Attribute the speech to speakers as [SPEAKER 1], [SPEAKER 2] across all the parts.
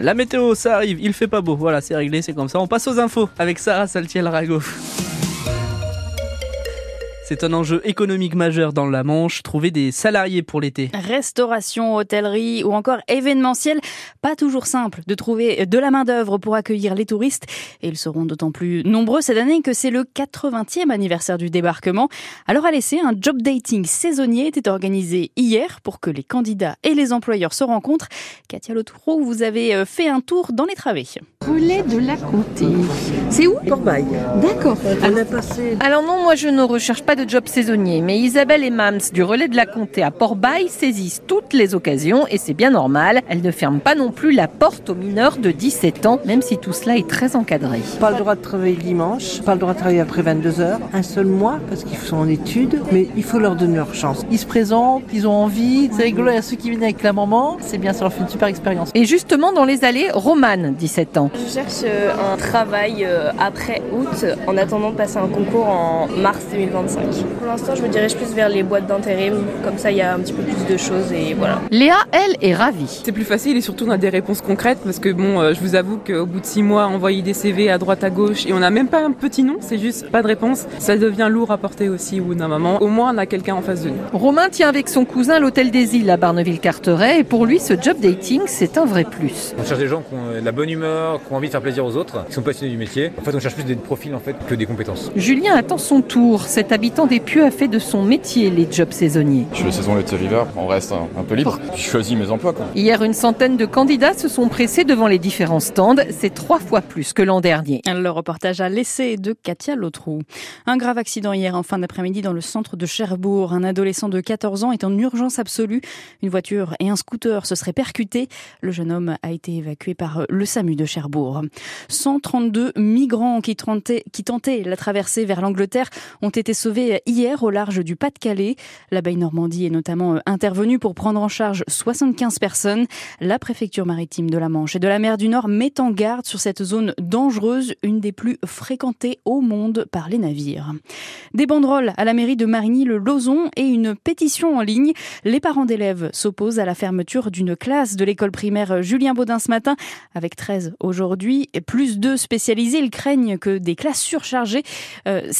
[SPEAKER 1] La météo, ça arrive, il fait pas beau. Voilà, c'est réglé, c'est comme ça. On passe aux infos avec Sarah Saltiel-Rago. C'est un enjeu économique majeur dans la Manche, trouver des salariés pour l'été.
[SPEAKER 2] Restauration, hôtellerie ou encore événementiel, pas toujours simple de trouver de la main-d'œuvre pour accueillir les touristes. Et ils seront d'autant plus nombreux cette année que c'est le 80e anniversaire du débarquement. Alors à l'essai, un job dating saisonnier était organisé hier pour que les candidats et les employeurs se rencontrent. Katia Lotourou, vous avez euh, fait un tour dans les travées.
[SPEAKER 3] Relais de la Comté. C'est où
[SPEAKER 4] Corbeil?
[SPEAKER 3] D'accord. Alors non, moi je ne recherche pas de job saisonnier, mais Isabelle et Mams du relais de la Comté à Port-Bail saisissent toutes les occasions et c'est bien normal. Elles ne ferment pas non plus la porte aux mineurs de 17 ans, même si tout cela est très encadré.
[SPEAKER 4] pas le droit de travailler le dimanche, pas le droit de travailler après 22h, un seul mois parce qu'ils sont en études, mais il faut leur donner leur chance. Ils se présentent, ils ont envie, c'est rigolo, il y a ceux qui viennent avec la maman, c'est bien, ça leur fait une super expérience.
[SPEAKER 3] Et justement, dans les allées, Romane, 17 ans.
[SPEAKER 5] Je cherche euh, un travail euh, après août en attendant de passer un concours en mars 2025. Pour l'instant, je me dirige plus vers les boîtes d'intérim, comme ça il y a un petit peu plus de choses et voilà.
[SPEAKER 3] Léa, elle, est ravie.
[SPEAKER 6] C'est plus facile et surtout on a des réponses concrètes parce que bon, euh, je vous avoue qu'au bout de six mois, envoyer des CV à droite à gauche et on n'a même pas un petit nom, c'est juste pas de réponse, ça devient lourd à porter aussi au bout d'un moment. Au moins on a quelqu'un en face de nous.
[SPEAKER 3] Romain tient avec son cousin à l'hôtel des îles à Barneville-Carteret et pour lui, ce job dating, c'est un vrai plus.
[SPEAKER 7] On cherche des gens qui ont de la bonne humeur, qui ont envie de faire plaisir aux autres, qui sont passionnés du métier. En fait, on cherche plus des profils en fait que des compétences.
[SPEAKER 3] Julien attend son tour. Cet habitant des Pieux a fait de son métier les jobs saisonniers.
[SPEAKER 8] Je fais saison river, on reste un, un peu libre. Je choisis mes emplois quoi.
[SPEAKER 3] Hier, une centaine de candidats se sont pressés devant les différents stands. C'est trois fois plus que l'an dernier.
[SPEAKER 2] Le reportage à l'essai de Katia Lotrou. Un grave accident hier en fin d'après-midi dans le centre de Cherbourg. Un adolescent de 14 ans est en urgence absolue. Une voiture et un scooter se seraient percutés. Le jeune homme a été évacué par le SAMU de Cherbourg. 132 migrants qui tentaient, qui tentaient la traversée vers l'Angleterre ont été sauvés hier au large du Pas-de-Calais. La Baie Normandie est notamment intervenue pour prendre en charge 75 personnes. La préfecture maritime de la Manche et de la mer du Nord met en garde sur cette zone dangereuse, une des plus fréquentées au monde par les navires. Des banderoles à la mairie de Marigny-le-Lozon et une pétition en ligne. Les parents d'élèves s'opposent à la fermeture d'une classe de l'école primaire Julien Baudin ce matin, avec 13 aujourd'hui et plus de spécialisés. Ils craignent que des classes surchargées, euh,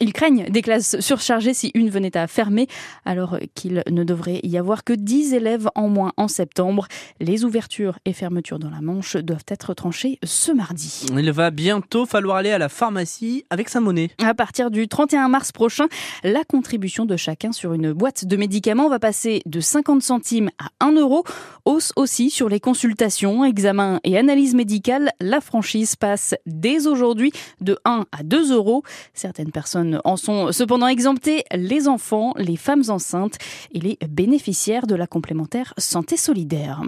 [SPEAKER 2] ils craignent des classes surchargées si une venait à fermer, alors qu'il ne devrait y avoir que 10 élèves en moins en septembre. Les ouvertures et fermetures dans la Manche doivent être tranchées ce mardi.
[SPEAKER 1] Il va bientôt falloir aller à la pharmacie avec sa monnaie.
[SPEAKER 2] À partir du 31 mars prochain, la contribution de chacun sur une boîte de médicaments va passer de 50 centimes à 1 euro. Hausse aussi sur les consultations, examens et analyses médicales. La franchise passe dès aujourd'hui de 1 à 2 euros. Certaines personnes en sont cependant exemptées, les enfants, les femmes enceintes et les bénéficiaires de la complémentaire santé solidaire.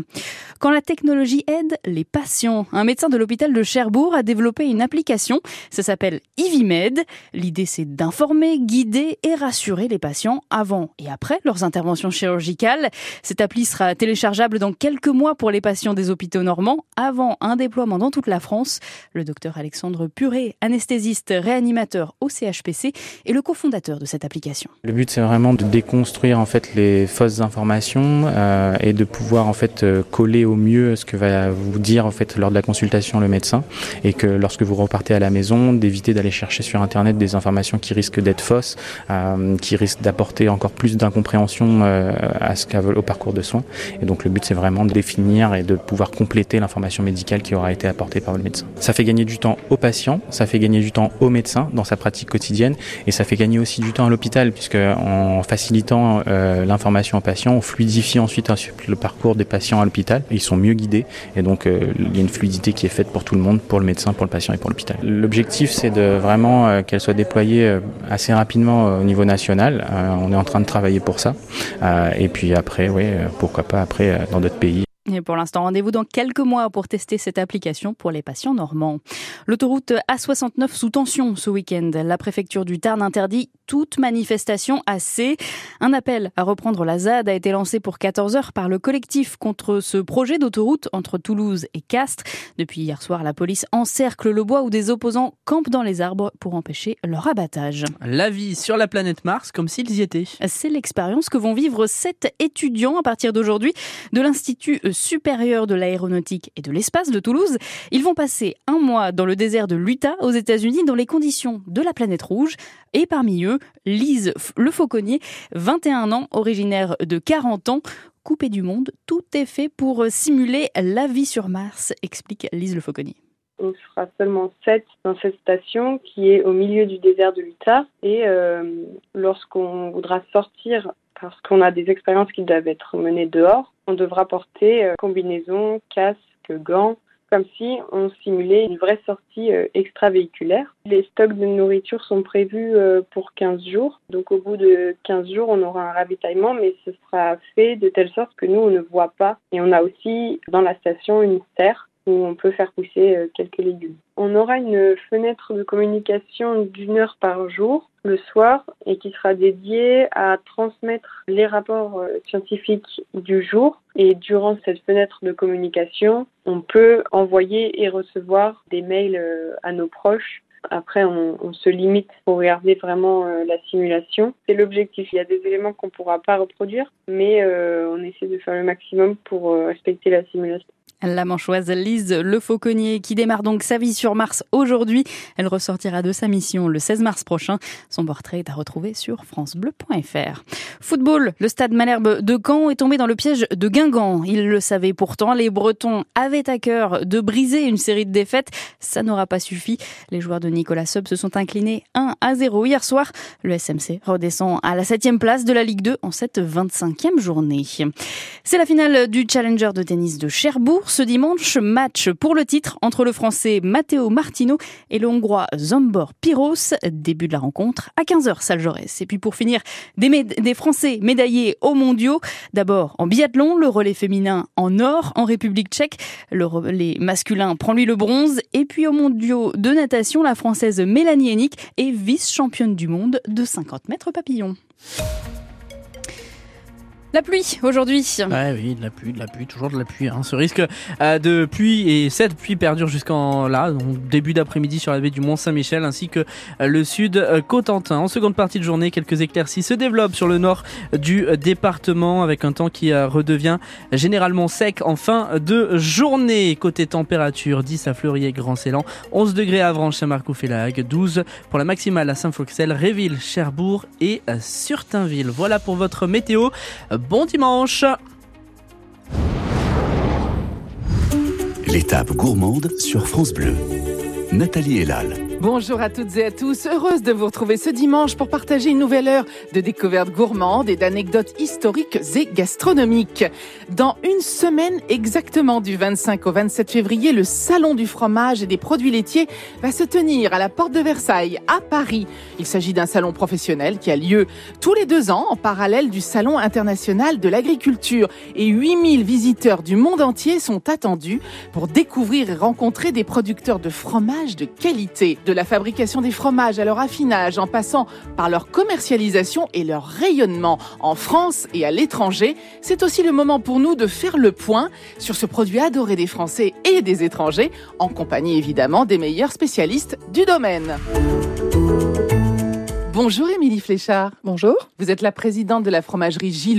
[SPEAKER 2] Quand la technologie aide les patients, un médecin de l'hôpital de Cherbourg a développé une application. Ça s'appelle IviMed. L'idée, c'est d'informer, guider et rassurer les patients avant et après leurs interventions chirurgicales. Cette appli sera téléchargeable dans quelques mois pour les patients des hôpitaux normands avant un déploiement dans toute la France. Le docteur Alexandre Puré, anesthésiste réanimateur au CHPC, le cofondateur de cette application.
[SPEAKER 9] Le but, c'est vraiment de déconstruire en fait les fausses informations euh, et de pouvoir en fait euh, coller au mieux ce que va vous dire en fait lors de la consultation le médecin et que lorsque vous repartez à la maison, d'éviter d'aller chercher sur internet des informations qui risquent d'être fausses, euh, qui risquent d'apporter encore plus d'incompréhension à ce au parcours de soins. Et donc le but, c'est vraiment de définir et de pouvoir compléter l'information médicale qui aura été apportée par le médecin. Ça fait gagner du temps au patient, ça fait gagner du temps au médecin dans sa pratique quotidienne et ça fait gagner aussi du temps à l'hôpital puisque en facilitant euh, l'information aux patients, on fluidifie ensuite le parcours des patients à l'hôpital. Ils sont mieux guidés et donc euh, il y a une fluidité qui est faite pour tout le monde, pour le médecin, pour le patient et pour l'hôpital. L'objectif c'est de vraiment euh, qu'elle soit déployée euh, assez rapidement au niveau national. On est en train de travailler pour ça. Et puis après, oui, pourquoi pas après dans d'autres pays.
[SPEAKER 2] Et pour l'instant, rendez-vous dans quelques mois pour tester cette application pour les patients normands. L'autoroute A69 sous tension ce week-end. La préfecture du Tarn interdit toute manifestation à C. Un appel à reprendre la ZAD a été lancé pour 14 heures par le collectif contre ce projet d'autoroute entre Toulouse et Castres. Depuis hier soir, la police encercle le bois où des opposants campent dans les arbres pour empêcher leur abattage.
[SPEAKER 1] La vie sur la planète Mars comme s'ils y étaient.
[SPEAKER 2] C'est l'expérience que vont vivre sept étudiants à partir d'aujourd'hui de l'Institut supérieure de l'aéronautique et de l'espace de Toulouse. Ils vont passer un mois dans le désert de l'Utah aux États-Unis dans les conditions de la planète rouge. Et parmi eux, Lise Le Fauconnier, 21 ans, originaire de 40 ans, coupée du monde. Tout est fait pour simuler la vie sur Mars, explique Lise Le Fauconnier
[SPEAKER 10] on sera seulement sept dans cette station qui est au milieu du désert de l'Utah. Et euh, lorsqu'on voudra sortir, parce qu'on a des expériences qui doivent être menées dehors, on devra porter euh, combinaison, casque, gants, comme si on simulait une vraie sortie euh, extravéhiculaire. Les stocks de nourriture sont prévus euh, pour 15 jours. Donc au bout de 15 jours, on aura un ravitaillement, mais ce sera fait de telle sorte que nous, on ne voit pas. Et on a aussi dans la station une serre où on peut faire pousser quelques légumes. On aura une fenêtre de communication d'une heure par jour le soir et qui sera dédiée à transmettre les rapports euh, scientifiques du jour. Et durant cette fenêtre de communication, on peut envoyer et recevoir des mails euh, à nos proches après, on, se limite pour regarder vraiment la simulation. C'est l'objectif. Il y a des éléments qu'on ne pourra pas reproduire, mais euh, on essaie de faire le maximum pour euh, respecter la simulation.
[SPEAKER 2] La manchoise Lise Le Fauconnier qui démarre donc sa vie sur Mars aujourd'hui. Elle ressortira de sa mission le 16 mars prochain. Son portrait est à retrouver sur francebleu.fr. Football, le stade Malherbe de Caen est tombé dans le piège de Guingamp. Il le savait pourtant, les Bretons avaient à cœur de briser une série de défaites. Ça n'aura pas suffi. Les joueurs de Nicolas Sub se sont inclinés 1 à 0 hier soir. Le SMC redescend à la 7 place de la Ligue 2 en cette 25e journée. C'est la finale du Challenger de tennis de Cherbourg ce dimanche, match pour le titre entre le français Matteo Martino et le hongrois Zombor Piros. Début de la rencontre à 15h, salle Jaurès. Et puis pour finir, des, Français médaillés aux mondiaux. D'abord en biathlon, le relais féminin en or en République tchèque. Le relais masculin prend lui le bronze. Et puis aux mondiaux de natation, la française Mélanie Hennick est vice-championne du monde de 50 mètres papillon. La pluie aujourd'hui.
[SPEAKER 1] Ouais, oui, de la pluie, de la pluie, toujours de la pluie. Hein. Ce risque euh, de pluie et cette pluie perdure jusqu'en là, début d'après-midi sur la baie du Mont Saint-Michel ainsi que euh, le sud euh, Cotentin. En seconde partie de journée, quelques éclaircies se développent sur le nord du département avec un temps qui redevient généralement sec en fin de journée. Côté température, 10 à Fleurier, Grand Célan, 11 degrés à Avranches, Saint-Marc-ou-Félag, 12 pour la maximale à Saint-Floxel, Réville, Cherbourg et Surtainville. Voilà pour votre météo. Bon dimanche
[SPEAKER 11] L'étape gourmande sur France Bleu. Nathalie Elal.
[SPEAKER 12] Bonjour à toutes et à tous, heureuse de vous retrouver ce dimanche pour partager une nouvelle heure de découvertes gourmandes et d'anecdotes historiques et gastronomiques. Dans une semaine exactement du 25 au 27 février, le Salon du fromage et des produits laitiers va se tenir à la porte de Versailles, à Paris. Il s'agit d'un salon professionnel qui a lieu tous les deux ans en parallèle du Salon international de l'agriculture et 8000 visiteurs du monde entier sont attendus pour découvrir et rencontrer des producteurs de fromage de qualité de la fabrication des fromages à leur affinage, en passant par leur commercialisation et leur rayonnement en France et à l'étranger, c'est aussi le moment pour nous de faire le point sur ce produit adoré des Français et des étrangers, en compagnie évidemment des meilleurs spécialistes du domaine. Bonjour Émilie Fléchard.
[SPEAKER 13] Bonjour.
[SPEAKER 12] Vous êtes la présidente de la fromagerie Gilles